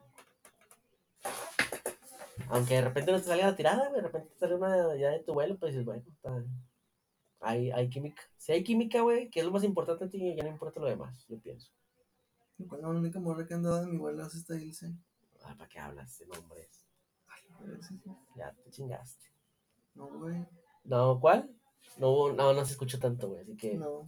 Aunque de repente no te salga la tirada, de repente te sale una ya de tu vuelo, pues dices, bueno, está- hay, hay química. Si hay química, güey, que es lo más importante, tío, ya no importa lo demás, yo pienso. La única morra que andaba en mi vuelo es esta Ilse. Ay, ¿para qué hablas de nombres? Sí, sí. Ya te chingaste. No, güey. No, ¿cuál? No, no, no se escucha tanto, güey. Así que No.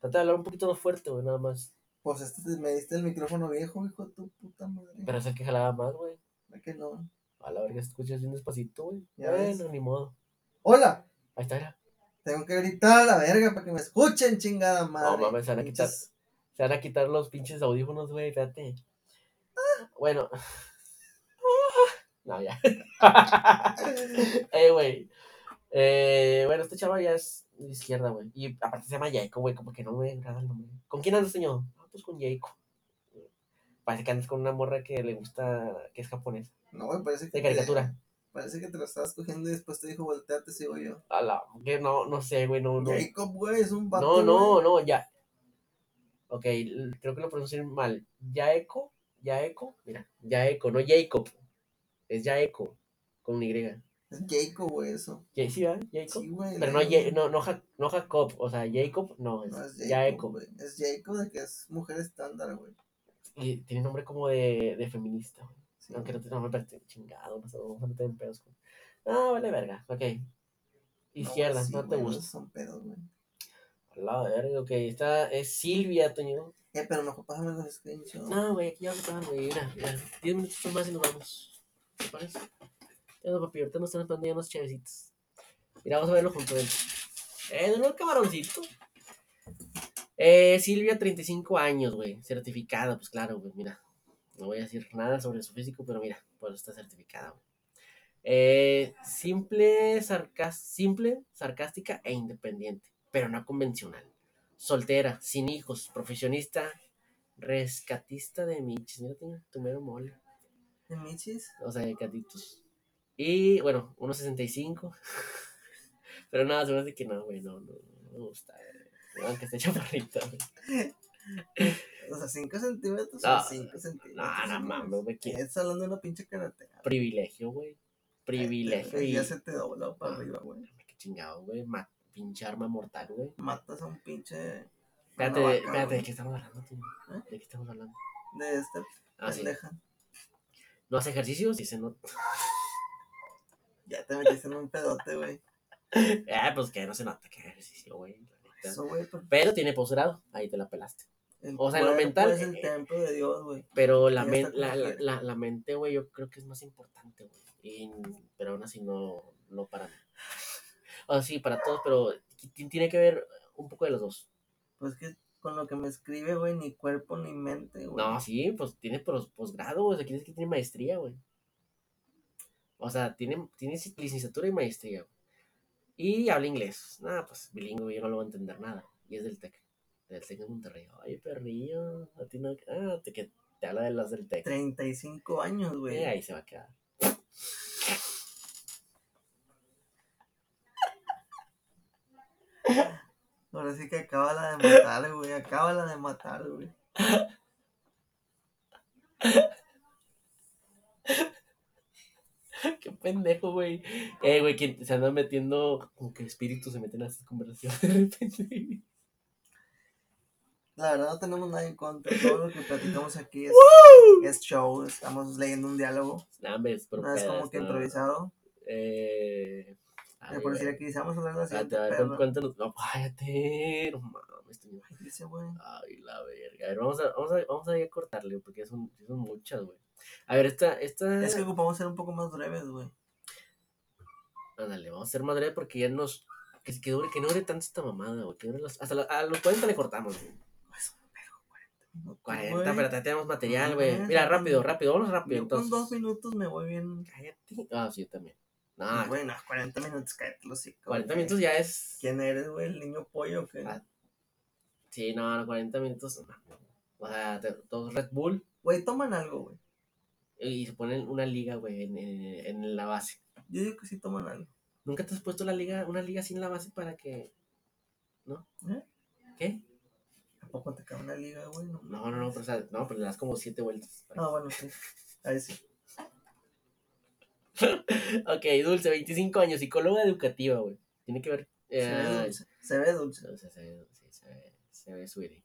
trata de hablar un poquito más fuerte, güey, nada más. Pues este te- me diste el micrófono viejo, hijo de tu puta madre. Pero es el que jalaba más, güey. ¿Verdad que no? A la verga, escuchas bien despacito, güey. Ya Bueno, ves. ni modo. ¡Hola! Ahí está, era. Tengo que gritar a la verga para que me escuchen, chingada madre. No mames, se van a quitar. Pinches- Se van a quitar los pinches audífonos, güey, fíjate. Bueno. No, ya. eh, güey. Eh, bueno, este chava ya es de izquierda, güey. Y aparte se llama Jaiko, güey, como que no me agrada el nombre. ¿Con quién andas, señor? Ah, pues con Jaiko. Parece que andas con una morra que le gusta, que es japonesa. No, güey, parece que. De caricatura. Parece que te lo estabas cogiendo y después te dijo, volteate, sigo yo. A la, que no, no sé, güey, no, no. Jacob, güey, es un vato. No, no, güey. no, ya. Ok, creo que lo pronuncié mal. Yaeko, Yaeko, mira, Yaeko, no Jacob. Es Yaeko, con Y. Es Jacob, güey, eso. ¿Sí, ¿verdad? Jacob. Sí, güey. Pero no, no, no, Ja- no Jacob, o sea, Jacob, no, es, No es Jacob, güey. Es Jacob de que es mujer estándar, güey. Y tiene nombre como de, de feminista, güey. Aunque no te no me parece chingado, no sé, vamos a meter en pedos. con- Ah, vale verga, ok. Izquierda, No, sí, no te gusta. Son pedos, güey. A la verga, ok. Esta es Silvia, Toño. Eh, pero mejor pásame los screenshots. No, güey, aquí ya se pagan, güey. Mira, mira. 10 minutos más y nos vamos. ¿Te parece? Ya no, papi, ahorita nos están esperando ya unos chavecitos. Mira, vamos a verlo juntos. ven. Eh, de nuevo el camaroncito. Eh, Silvia, 35 años, güey. Certificada, pues claro, güey, mira. No voy a decir nada sobre su físico, pero mira, pues está certificada. Eh, simple, sarcas- simple, sarcástica e independiente, pero no convencional. Soltera, sin hijos, profesionista, rescatista de michis. Mira, tiene tu mero mole. ¿De Michis? O sea, de gatitos. Y bueno, 1.65. Pero nada, se me hace que no, güey, no, no, no me gusta. güey. Aunque esté chaparrita, güey. O sea, 5 centímetros No, o 5 centímetros. No, no mames, güey, Estás hablando de una pinche carretera. privilegio, güey. Privilegio y. Ya se te dobla para Ah. arriba, güey. Qué chingado, güey. Pinche arma mortal, güey. Matas a un pinche. Espérate, vaca, espérate. ¿de qué estamos hablando, tío? ¿Eh? ¿De qué estamos hablando? De esta Ah, sí. ¿No hace ejercicio? Sí se nota. Ya te metiste en un pedote, güey. Ah, pues que no se nota que ejercicio, güey. Eso, pues, Pero tiene posgrado. Ahí te la pelaste. El O sea, en lo mental, Es el eh, templo de Dios, güey. Pero la, men- la, la, la, mente, güey, yo creo que es más importante, güey. Y- Pero aún así no, no para mí. O sea, sí, para todos, pero ti- tiene que ver un poco de los dos. Pues que con lo que me escribe, güey, ni cuerpo ni mente, güey. No, sí, pues tiene pos- posgrado, güey. O sea, que tiene maestría, güey. O sea, tiene, tiene licenciatura y maestría, güey. Y habla inglés. Nada, pues bilingüe, yo no lo voy a entender nada. Y es del TEC. Del TEC de Monterrey. Ay, perrillo. A ti no. Ah, te, que te habla de las del TEC. 35 años, güey. Eh, ahí se va a quedar. Ahora sí que acaba la de matar, güey. Acaba la de matar, güey. Qué pendejo, güey. Eh, güey, que se andan metiendo, como que espíritus se meten a estas conversaciones de repente. La verdad no tenemos nada en contra. Todo lo que platicamos aquí es, es show. Estamos leyendo un diálogo. Nah, hombre, es por No es como que no. improvisado. Eh. Eh, ay, por decir aquí, vamos a hablar de la Espérate, siguiente a ver, perra. cuéntanos. No, cállate. No mames, estoy- güey. Ay, la verga. A ver, vamos a, vamos a, vamos a ir a cortarle, porque son, son muchas, güey. A ver, esta, esta. Es que ocupamos ser un poco más breves, güey. Ándale, vamos a ser más breve porque ya nos. Que, que, dure, que no dure tanto esta mamada, güey. que dure hasta la- a los 40 le cortamos, güey. Pues, pero 40 minutos. 40, güey. pero todavía tenemos material, güey. Mira, rápido, rápido, vamos rápido. Yo Entonces. con dos minutos me voy bien. Cállate. Ah, sí, también. No, Bueno, 40 minutos, cállate los hocico, 40 güey. minutos ya es. ¿Quién eres, güey? ¿El niño pollo o qué? Ah. Sí, no, no, 40 minutos. no. O sea, dos Red Bull Güey, toman algo, güey. y se ponen una liga, güey, en, en- en la base. Yo digo que sí toman algo. ¿Nunca te has puesto la liga, una liga sin la base para que. ¿No? ¿Eh? ¿Qué? ¿A poco te cae una liga, güey? No, No, no, no, pero, o sea, no, pero le das como siete vueltas. Ah, bueno, sí. Ahí sí. Ok, Dulce, 25 años, psicóloga educativa, güey. Tiene que ver. Se ve eh, dulce. Se ve dulce. se ve, sí, se ve, se ve sweetie.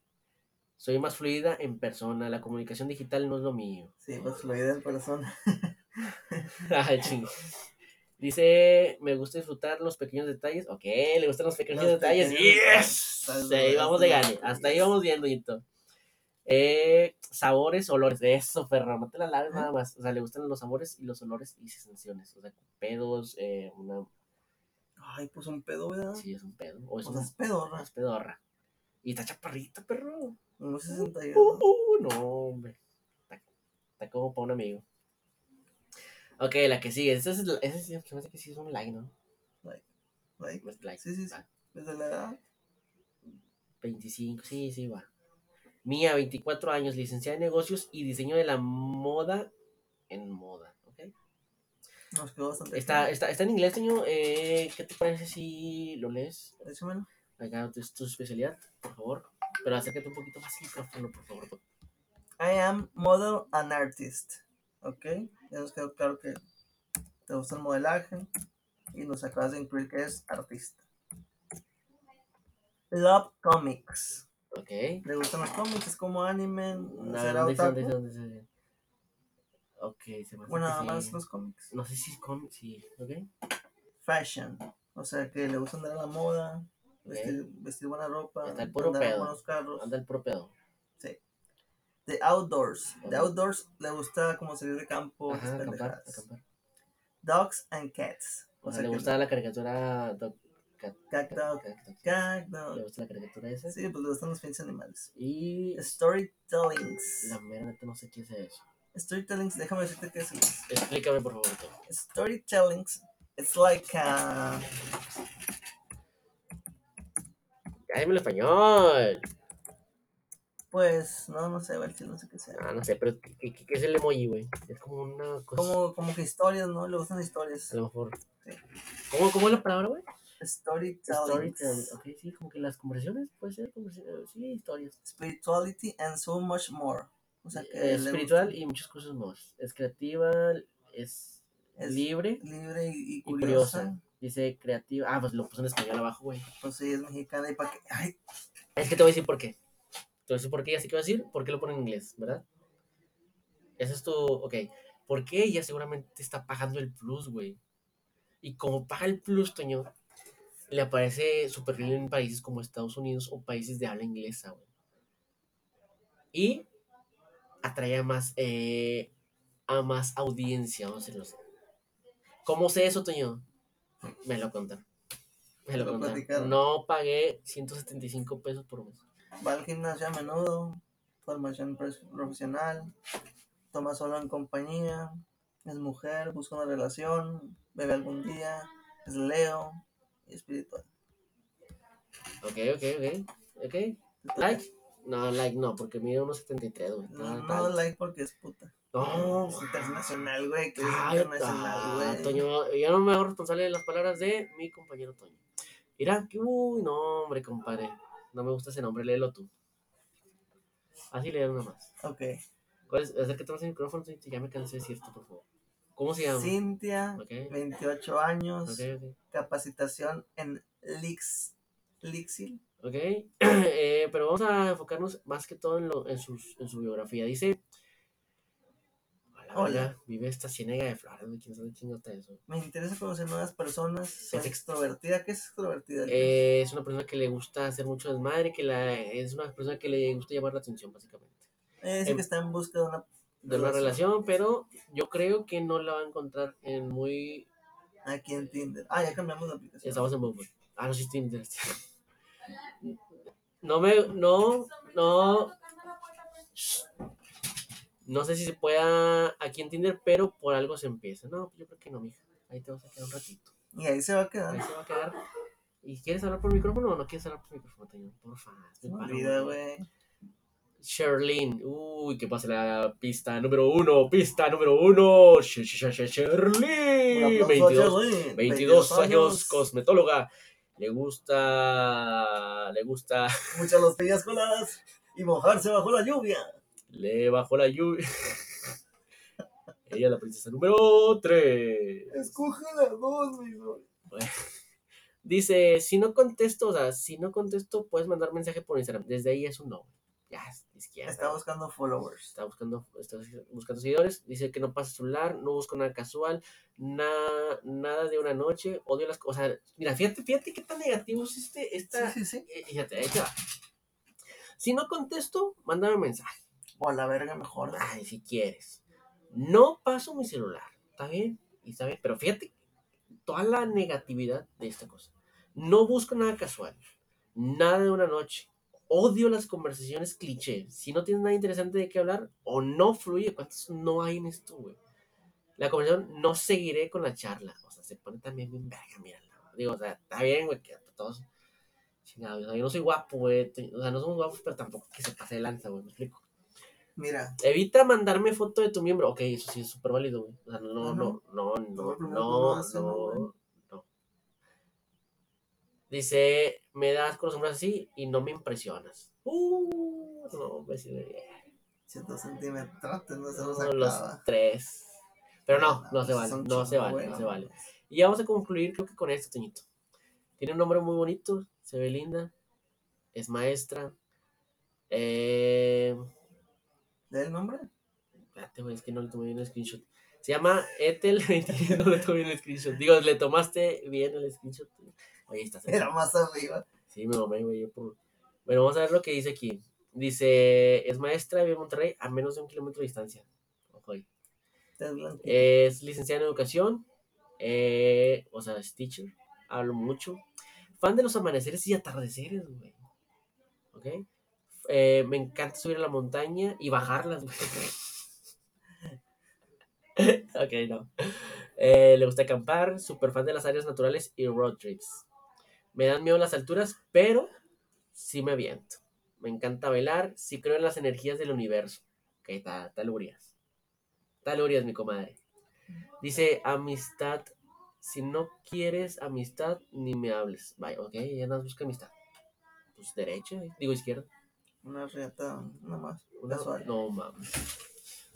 Soy más fluida en persona, la comunicación digital no es lo mío. Sí, pues fluida en persona. Ay, ching. Dice, me gusta disfrutar los pequeños detalles. Ok, le gustan los pequeños Los detalles. pequeños Yes. Sí, vamos de gane. Hasta ahí vamos viendo, Yito. Eh, sabores, olores. Eso, perro. No te la laves nada más. O sea, le gustan los sabores y los olores y sensaciones. O sea, pedos, eh, una. Ay, pues un pedo, ¿verdad? Sí, es un pedo. O es sea, una es pedorra. es pedorra. Y está chaparrita, perro. Unos 61. Uh, uh, no, hombre. Está, está como para un amigo. Ok, la que sigue. Esa es, la- esa sí, se me hace que sí es un like, ¿no? Like, Es like. Sí, sí, sí. Va. Desde la edad. 25, sí, sí, va. Mía, 24 años, licenciada en negocios y diseño de la moda en moda. ¿ok? Nos quedó bastante. Está, está, está en inglés, señor. Eh, ¿Qué te parece si lo lees? Échamelo. Acá es tu especialidad, por favor. Pero acércate un poquito más al micrófono, por favor. I am model and artist. Ok. Ya nos quedó claro que te gusta el modelaje. Y nos acabas de incluir que es artista. Love comics. Ok. ¿Le gustan los cómics? ¿Es como anime? No, ¿Será dice? Ok, se me hace Bueno, nada sí. más los cómics. No sé si es cómic, sí, ok. Fashion. O sea, que le gusta andar a la moda. Vestir, vestir buena ropa. Está el puro andar pedo. buenos carros. Anda el propio. The outdoors. The outdoors le gusta como salir de campo. Ajá, acampar, acampar. Dogs and cats. O sea, le que gusta la caricatura. Cat- Dog. Cat Dog. cat. Le gusta la caricatura esa. Sí, pues le gustan los pinches animales. Y Storytellings. la mera neta no sé qué es eso. Storytellings, déjame decirte qué es. el- Explícame, por favor. Storytellings, it's like a. Ya dime el español. Pues, no, no sé, chile, no sé qué sea. Ah, no sé, pero ¿qué, qué- qué es el emoji, güey? Es como una cosa. Como, como que historias, ¿no? Le gustan historias. A lo mejor. Sí. ¿Cómo, ¿Cómo es la palabra, güey? Storytellings. Storytelling. Ok, sí, como que las conversaciones, puede ser, conversaciones, sí, historias. Spirituality and so much more. O sea que. Es Eh, espiritual y muchas cosas más. Es creativa, es, Es libre libre y, y y curiosa. Dice creativa. Ah, pues lo puse en español abajo, güey. Pues sí, es mexicana y para que. Ay, Es que te voy a decir por qué. Decir por qué, ya sé qué voy a decir, por qué lo pone en inglés, ¿verdad? Ese es tu. Ok. ¿Por qué ella seguramente está pagando el plus, güey? Y como paga el plus, Toño, le aparece su perfil en países como Estados Unidos o países de habla inglesa, güey. Y atrae a más, eh, a más audiencia, vamos a decirlo así. ¿Cómo sé eso, Toño? Me lo contaron. Me lo lo contaron. No pagué 175 pesos por mes. Va al gimnasio a menudo. Formación profesional. Toma solo en compañía. Es mujer, busca una relación. Bebe algún día. Es Leo. Y espiritual. Ok, ok, ok. Ok. ¿Like? No, like no, porque mide unos 73, güey. No, No, like porque es puta. No, Es internacional, güey. Que es internacional, ah, güey. Toño, yo no me hago responsable de las palabras de mi compañero Toño. Mira, que uy, no, hombre, compadre. No me gusta ese nombre, léelo tú. Así léelo nomás. Ok. ¿Cuál es? Acércate más al micrófono, Toño, ya me cansé de decir esto, por favor. ¿Cómo se llama? Cintia, Ok, 28 años. ok, ok. Capacitación en Lix, Lixil. Ok, eh, pero vamos a enfocarnos más que todo en, lo, en, sus, en su biografía. Dice: Hola, vive esta ciénaga de flores, ¿quién sabe quién está eso? Me interesa conocer nuevas personas. Soy Es ex- extrovertida. ¿Qué es extrovertida? Eh, es una persona que le gusta hacer mucho desmadre, que la, es una persona que le gusta llamar la atención, básicamente. Eh, dice em- que está en busca de una De una relación, pero yo creo que no la va a encontrar en muy. Aquí en Tinder. Ah, ya cambiamos de aplicación. Estamos en Bumble. Ah, no, sí, Tinder. No me. No, no. No sé si se pueda aquí en Tinder, pero por algo se empieza. No, yo creo que no, mija. Ahí te vas a quedar un ratito. Y ahí se va a Ahí quedar. se va a quedar. ¿Y quieres hablar por micrófono o no quieres hablar por micrófono, Toño? Porfa. hazme Se me paro, olvida, güey. Sherlyn. Uy, que pase la pista número uno. Pista número uno. Sh- sh- sh- Un Sherlyn. aplauso a 22, Sherlyn, 22 años, cosmetóloga. Le gusta. Le gusta. Muchas los pillas coladas y mojarse bajo la lluvia. Le bajó la lluvia. Ella es la princesa número 3. Escoge la dos, mi güey. Dice, si no contesto, o sea, si no contesto, puedes mandar mensaje por Instagram. Desde ahí es un no. Ya, Izquierda. Está buscando followers. está buscando, está buscando seguidores, dice que no pasa celular, no busco nada casual, nada, nada de una noche, odio las cosas. Mira, fíjate, fíjate qué tan negativo es este, esta, Sí, sí, sí. eh, fíjate, ahí te va. Si no contesto, mándame mensaje. O a la verga mejor. Ay, si quieres. No paso mi celular, ¿está bien? Y está pero fíjate toda la negatividad de esta cosa. No busco nada casual, nada de una noche. Odio las conversaciones cliché. Si no tienes nada interesante de qué hablar o no fluye, ¿cuántos no hay en esto, güey? La conversación no seguiré con la charla. O sea, se pone también bien verga, mírala. Digo, o sea, está bien, güey, que todos. Yo no soy guapo, güey. O sea, no somos guapos, pero tampoco que se pase de lanza, güey. Me explico. Mira, Evita mandarme foto de tu miembro. Ok, eso sí es súper válido, güey. O sea, no, no, Ajá. no, no, no, no, hace, ¿no, no. Dice, me das con los hombres así y no me impresionas. Uh, no, me sirve. 100 centímetros, no se los los tres. Pero no, no se vale, no se vale, no se vale. Y vamos a concluir, creo que con esto, Toñito. Tiene un nombre muy bonito, se ve linda, es maestra. Eh, ¿De el nombre? Espérate, güey, es que no le tomé bien el screenshot. Se llama Ethel. no le tomé bien el screenshot. Digo, le tomaste bien el screenshot. Oye, está. Era más arriba. Sí, me mamé, güey. yo por- Bueno, vamos a ver lo que dice aquí. Dice: Es maestra, vive en Monterrey a menos de un kilómetro de distancia. Ojo ahí. Es licenciada en educación. eh, o sea, es teacher. Hablo mucho. Fan de los amaneceres y atardeceres, güey. ¿Ok? Eh, me encanta subir a la montaña y bajarlas, ok, no. Eh, le gusta acampar, super fan de las áreas naturales y road trips. Me dan miedo las alturas, pero sí me aviento. Me encanta bailar, sí creo en las energías del universo. Ok, está, está lurias. Mi comadre. Dice, amistad. Si no quieres amistad, ni me hables. Vaya, ok, ya nos busca amistad. Pues derecha, digo izquierda. Una riata, nada más. Una- Casual. No mames.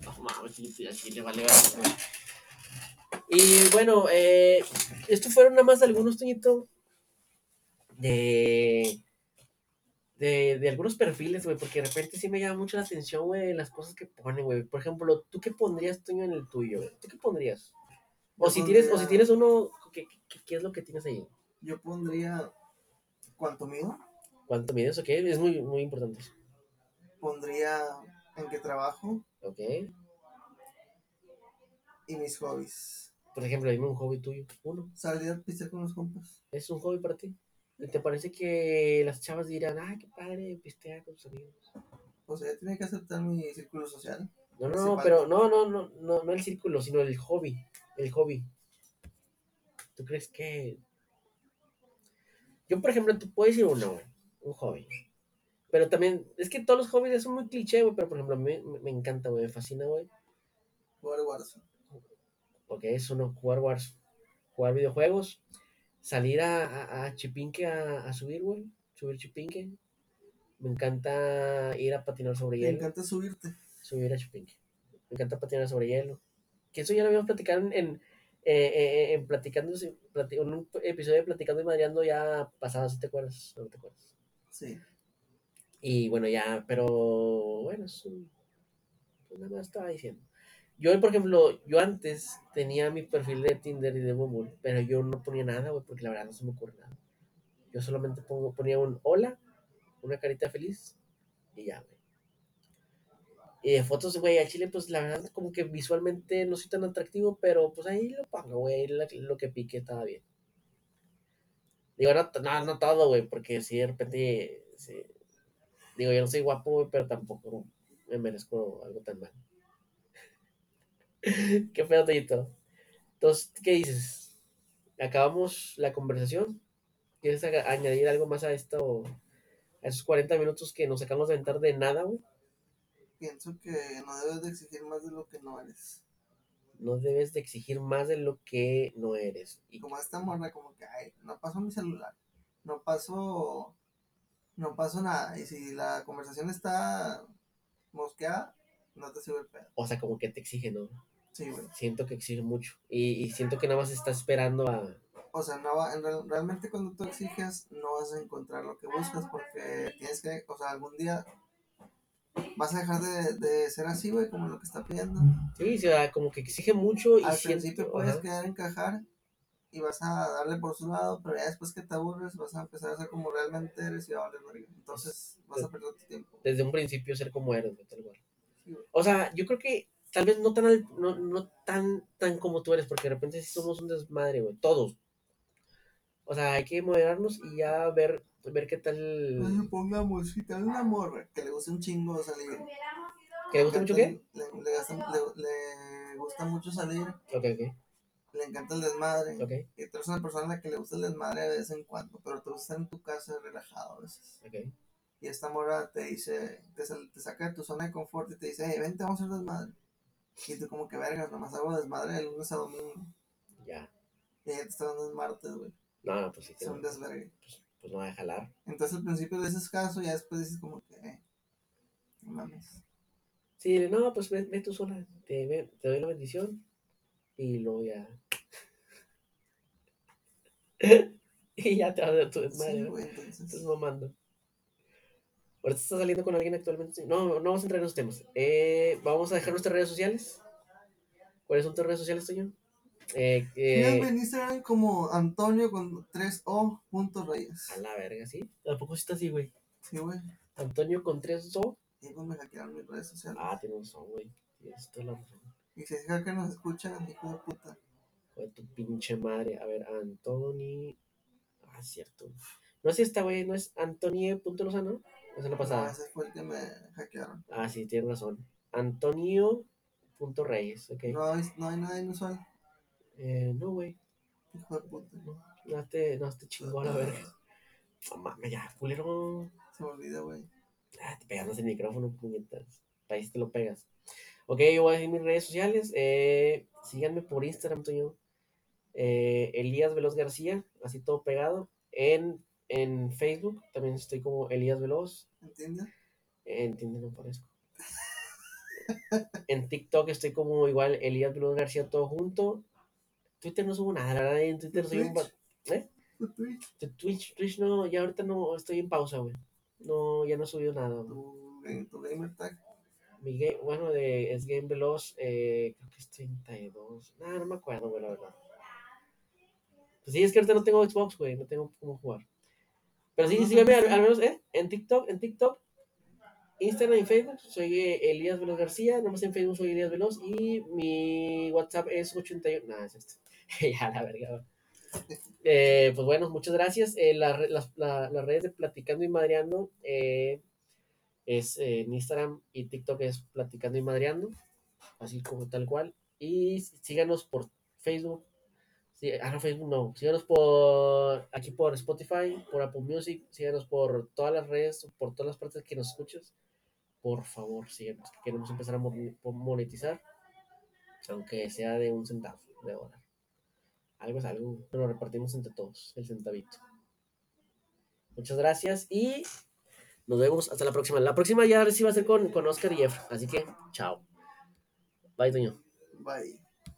No mames, sí, así le vale verga. Y bueno, eh, estos fueron nada más algunos, Toñito, de, de, de algunos perfiles, güey, porque de repente sí me llama mucho la atención, güey, las cosas que ponen, güey. Por ejemplo, ¿tú qué pondrías, Toño, en el tuyo, güey? ¿Tú qué pondrías? O Yo si, tienes, o si tienes uno, ¿qué, qué, qué es lo que tienes ahí? Yo pondría. ¿Cuánto mido? ¿Cuánto mides? Ok, es muy, muy importante eso. Pondría en qué trabajo Ok. y mis hobbies. Por ejemplo, dime un hobby tuyo. Uno. Salir a pistear con los compas. ¿Es un hobby para ti? ¿Y ¿Te parece que las chavas dirán, ay, qué padre, pistear con tus amigos? O sea, tiene que aceptar mi círculo social. No, no, Principal. pero no, no, no, no, no el círculo, sino el hobby. El hobby. ¿Tú crees que.? Yo, por ejemplo, tú puedes decir uno, güey. Un hobby. Pero también, es que todos los hobbies son muy cliché, güey. Pero por ejemplo, a mí me, me encanta, güey. Me fascina, güey. Jugar Warzone. Porque es uno, jugar Wars, jugar videojuegos, salir a, a, a Chipinque a, a subir, güey. Subir Chipinque. Me encanta ir a patinar sobre Me hielo. encanta subirte. subir a Chupinque. Me encanta patinar sobre hielo. Que eso ya lo habíamos platicado en, en, eh, eh, en platicando, plati- en un episodio de Platicando y Madreando ya pasado, si te acuerdas, no te acuerdas. Sí. Y bueno, ya, pero bueno, es un- pues nada más estaba diciendo. Yo, por ejemplo, yo antes tenía mi perfil de Tinder y de Bumble, pero yo no ponía nada, güey, porque la verdad no se me ocurre nada. Yo solamente pongo, ponía un hola, una carita feliz y ya, güey. Y de fotos, güey, a Chile, pues la verdad, como que visualmente no soy tan atractivo, pero pues ahí lo pongo, güey, lo que pique estaba bien. Digo, no, no, no todo, güey, porque si de repente, digo, yo no soy guapo, pero tampoco me merezco algo tan mal. Qué feo, Toyito. Entonces, ¿qué dices? ¿Acabamos la conversación? ¿Quieres añadir algo más a esto, a esos 40 minutos que nos acabamos de aventar de nada, güey? Pienso que no debes de exigir más de lo que no eres. No debes de exigir más de lo que no eres. Y Y como esta morra, como que, ay, no pasó mi celular. No pasó. No pasó nada. Y si la conversación está mosqueada, no te sirve el pedo. O sea, como que te exige, ¿no? Sí, güey. Siento que exige mucho. Y, y siento que nada más está esperando a... O sea, no va, en real- realmente cuando tú exiges, no vas a encontrar lo que buscas porque tienes que, o sea, algún día vas a dejar de, de ser así, güey, como lo que está pidiendo. Sí, o sea, como que exige mucho y Al siento- principio puedes ajá. quedar encajar y vas a darle por su lado, pero ya después que te aburres vas a empezar a ser como realmente eres y a valer verga. Entonces vas a perder tu tiempo. desde un principio ser como eres, güey, tal cual. Sí. O sea, yo creo que tal vez no tan, al- no, no tan, tan como tú eres, porque de repente sí somos un desmadre, güey, todos. O sea, hay que moderarnos y ya ver, ver qué tal. No supongamos, si te da una morra que le gusta un chingo salir. ¿Que le gusta mucho qué? Le, le, gasta- le- le gusta mucho salir, Ok, ok, le encanta el desmadre. ok, Y tú eres una persona a la que le gusta el desmadre de vez en cuando, pero tú estás en tu casa relajado a veces. ok. Y esta morra te dice, te, te saca de tu zona de confort y te dice, hey, vente, vamos a hacer desmadre. Y tú como que vergas, nomás hago desmadre de lunes a domingo. Ya. Y ella te está dando el martes, güey. No, no, pues sí, que Es un desvergue. pues, pues no va a jalar. Entonces al principio le haces caso ya después dices como que, eh, no mames. Sí, no, pues ve, ve tú sola, te doy la bendición y luego ya. y ya te vas a tu desmadre, Estás mamando. Ahorita estás saliendo con alguien actualmente. No, no vamos a entrar en esos temas. Eh, vamos a dejar nuestras redes sociales. ¿Cuáles son tus redes sociales, Toño? Eh, eh, en Instagram como Antonio con 3O punto Reyes. a la verga, ¿sí? Tampoco sí está así, güey. Sí, güey. Antonio con tres O. Y pues me hackearon mis redes sociales. Ah, tienes razón, güey. Tienes toda la razón. Y si es que nos escuchan, hijo de puta. Hijo de tu pinche madre. A ver, Antoni. Ah, cierto. No sé si esta, güey, no es Antonie.lozano. Esa es la No, pasada. ese fue el que me hackearon. Ah, sí, tienes razón. Antonio.reyes, ok. No no hay nada inusual. Eh, no, güey. Hijo de puta. No te, no te chingó a la verga. No mames, ya, culero. Se me olvida, güey. Ah, te pegas el micrófono, puñetas. Ahí sí te lo pegas. Ok, yo voy a decir mis redes sociales. Eh, síganme por Instagram, Toño. Eh, Elías Veloz García, así todo pegado. En, en Facebook también estoy como Elías Veloz. ¿Entiendes? En Tinder no parezco. En TikTok estoy como igual Elías Veloz García todo junto. Twitter no subo nada, la verdad. En Twitter soy un... ¿Eh? Twitch, Twitch, Twitch no, ya ahorita no, estoy en pausa, güey. No, ya no he subido nada, güey. tu, tu gamer tag. Mi game, bueno, de, es Game Veloz, eh, creo que es 32. No, no me acuerdo, güey, la verdad. Pues sí, es que ahorita no tengo Xbox, güey, no tengo cómo jugar. Pero sí, no, al, sí. al menos, ¿eh? En TikTok, en TikTok, Instagram y Facebook, soy Elías Veloz García, nomás en Facebook soy Elías Veloz y mi WhatsApp es 81. Nah, es este. ya, la verga. Eh, pues bueno, muchas gracias. Eh, la- las redes de Platicando y Madreando eh, es eh, en Instagram y TikTok es Platicando y Madreando, así como tal cual. Y sí- síganos por Facebook. Sí, ah, no, Facebook no. Síganos por aquí por Spotify, por Apple Music, síganos por todas las redes, por todas las partes que nos escuches. Por favor, síganos, que queremos empezar a mon- monetizar, aunque sea de un centavo de dólar. Algo es algo, lo repartimos entre todos, el centavito. Muchas gracias y nos vemos hasta la próxima. La próxima ya sí va a ser con, con Oscar y Jeff, así que chao. Bye, Toño. Bye.